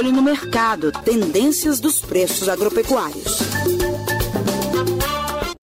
olho no mercado, tendências dos preços agropecuários.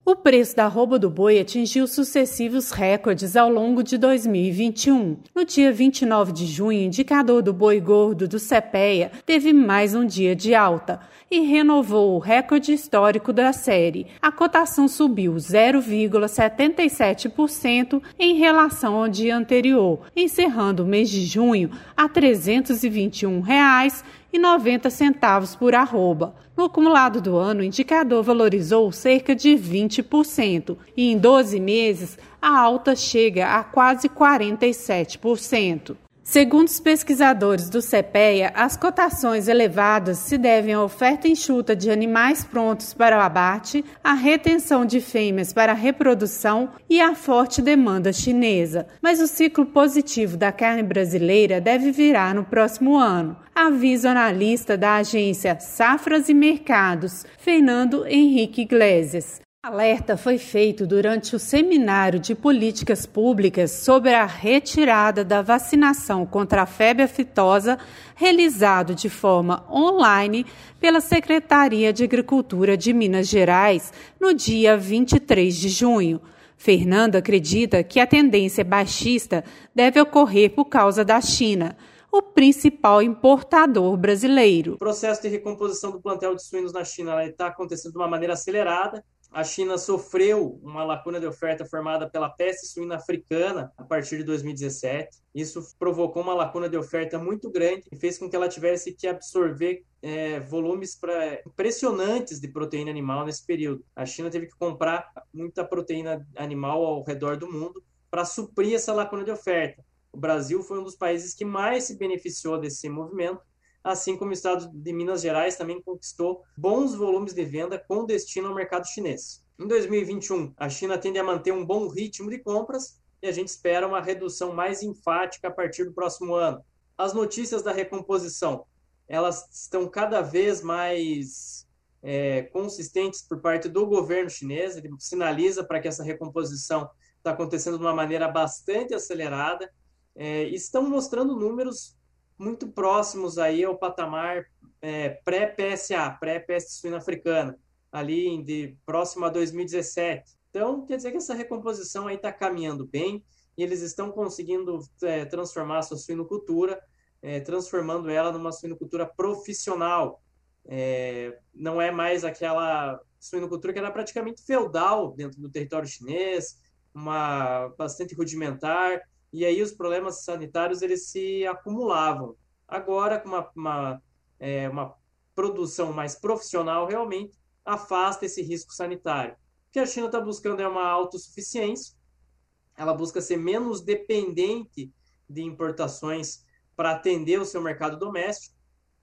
O preço da arroba do boi atingiu sucessivos recordes ao longo de 2021. No dia 29 de junho, o indicador do boi gordo do CPEA teve mais um dia de alta e renovou o recorde histórico da série. A cotação subiu 0,77% em relação ao dia anterior, encerrando o mês de junho a 321 reais e 90 centavos por arroba. No acumulado do ano, o indicador valorizou cerca de 20% e em 12 meses a alta chega a quase 47%. Segundo os pesquisadores do CPEA, as cotações elevadas se devem à oferta enxuta de animais prontos para o abate, à retenção de fêmeas para a reprodução e à forte demanda chinesa. Mas o ciclo positivo da carne brasileira deve virar no próximo ano, avisa o analista da agência Safras e Mercados, Fernando Henrique Iglesias. Alerta foi feito durante o seminário de políticas públicas sobre a retirada da vacinação contra a febre aftosa, realizado de forma online pela Secretaria de Agricultura de Minas Gerais no dia 23 de junho. Fernando acredita que a tendência baixista deve ocorrer por causa da China o principal importador brasileiro. O processo de recomposição do plantel de suínos na China está acontecendo de uma maneira acelerada a China sofreu uma lacuna de oferta formada pela peste suína africana a partir de 2017. Isso provocou uma lacuna de oferta muito grande e fez com que ela tivesse que absorver é, volumes pra, impressionantes de proteína animal nesse período. A China teve que comprar muita proteína animal ao redor do mundo para suprir essa lacuna de oferta. O Brasil foi um dos países que mais se beneficiou desse movimento assim como o estado de Minas Gerais também conquistou bons volumes de venda com destino ao mercado chinês. Em 2021, a China tende a manter um bom ritmo de compras e a gente espera uma redução mais enfática a partir do próximo ano. As notícias da recomposição, elas estão cada vez mais é, consistentes por parte do governo chinês, ele sinaliza para que essa recomposição está acontecendo de uma maneira bastante acelerada, é, estão mostrando números muito próximos aí ao patamar é, pré-PSA, pré-peste suína africana, ali de próximo a 2017. Então, quer dizer que essa recomposição aí está caminhando bem e eles estão conseguindo é, transformar a sua suinocultura, é, transformando ela numa suinocultura profissional. É, não é mais aquela suinocultura que era praticamente feudal dentro do território chinês, uma bastante rudimentar, e aí os problemas sanitários eles se acumulavam. Agora, com uma, uma, é, uma produção mais profissional, realmente afasta esse risco sanitário. O que a China está buscando é uma autossuficiência, ela busca ser menos dependente de importações para atender o seu mercado doméstico,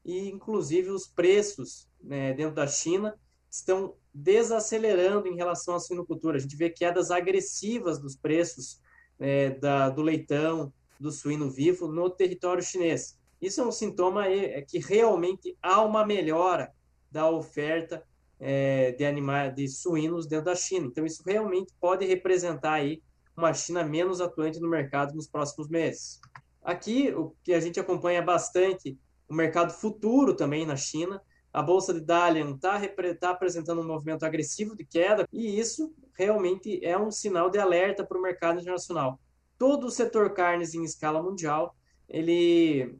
e inclusive os preços né, dentro da China estão desacelerando em relação à suinocultura. A gente vê quedas agressivas dos preços é, da, do leitão, do suíno vivo no território chinês. Isso é um sintoma é, que realmente há uma melhora da oferta é, de animais, de suínos dentro da China. Então, isso realmente pode representar aí uma China menos atuante no mercado nos próximos meses. Aqui, o que a gente acompanha bastante, o mercado futuro também na China. A bolsa de Dalian está tá apresentando um movimento agressivo de queda, e isso realmente é um sinal de alerta para o mercado internacional. Todo o setor carnes em escala mundial, ele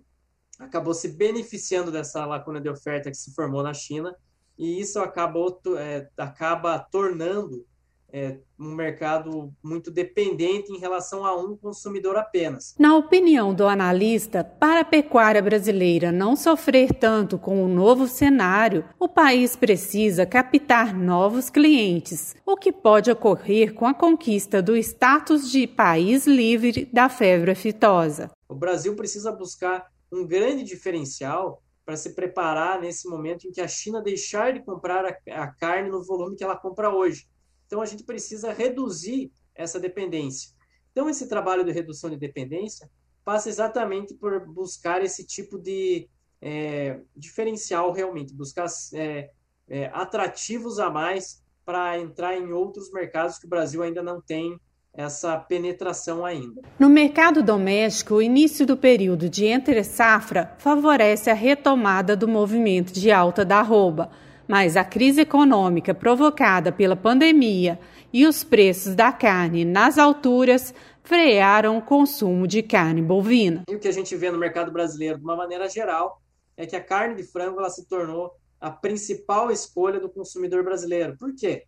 acabou se beneficiando dessa lacuna de oferta que se formou na China, e isso acabou, é, acaba tornando é, um mercado muito dependente em relação a um consumidor apenas. Na opinião do analista, para a pecuária brasileira não sofrer tanto com o novo cenário, o país precisa captar novos clientes, o que pode ocorrer com a conquista do status de país livre da febre aftosa. O Brasil precisa buscar um grande diferencial para se preparar nesse momento em que a China deixar de comprar a, a carne no volume que ela compra hoje. Então, a gente precisa reduzir essa dependência. Então, esse trabalho de redução de dependência passa exatamente por buscar esse tipo de é, diferencial realmente, buscar é, é, atrativos a mais para entrar em outros mercados que o Brasil ainda não tem essa penetração ainda. No mercado doméstico, o início do período de entre-safra favorece a retomada do movimento de alta da arroba, mas a crise econômica provocada pela pandemia e os preços da carne nas alturas frearam o consumo de carne bovina. E o que a gente vê no mercado brasileiro, de uma maneira geral, é que a carne de frango ela se tornou a principal escolha do consumidor brasileiro. Por quê?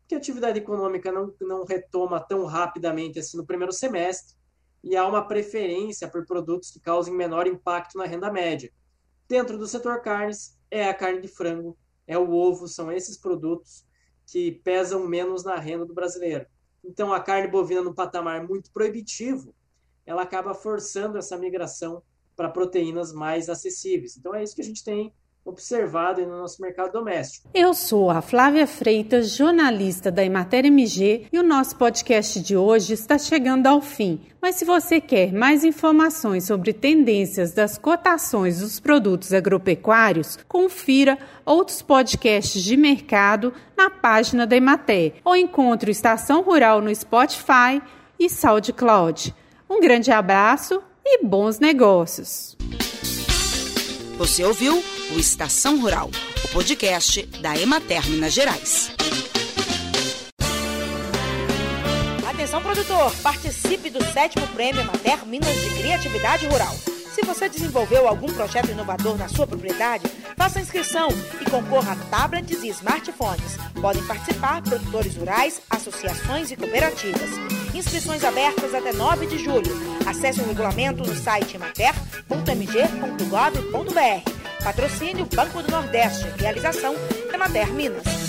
Porque a atividade econômica não, não retoma tão rapidamente assim no primeiro semestre e há uma preferência por produtos que causem menor impacto na renda média. Dentro do setor carnes, é a carne de frango, é o ovo, são esses produtos que pesam menos na renda do brasileiro. Então, a carne bovina no patamar muito proibitivo, ela acaba forçando essa migração para proteínas mais acessíveis. Então, é isso que a gente tem observado no nosso mercado doméstico. Eu sou a Flávia Freitas, jornalista da Emater MG, e o nosso podcast de hoje está chegando ao fim. Mas se você quer mais informações sobre tendências das cotações dos produtos agropecuários, confira outros podcasts de mercado na página da Emater ou encontre o Estação Rural no Spotify e SoundCloud. Um grande abraço e bons negócios. Você ouviu o Estação Rural, o podcast da Emater Minas Gerais. Atenção, produtor! Participe do sétimo prêmio Emater Minas de Criatividade Rural. Se você desenvolveu algum projeto inovador na sua propriedade, faça inscrição e concorra a tablets e smartphones. Podem participar produtores rurais, associações e cooperativas. Inscrições abertas até 9 de julho. Acesse o regulamento no site emater.mg.gov.br. Patrocínio Banco do Nordeste. Realização Emater Minas.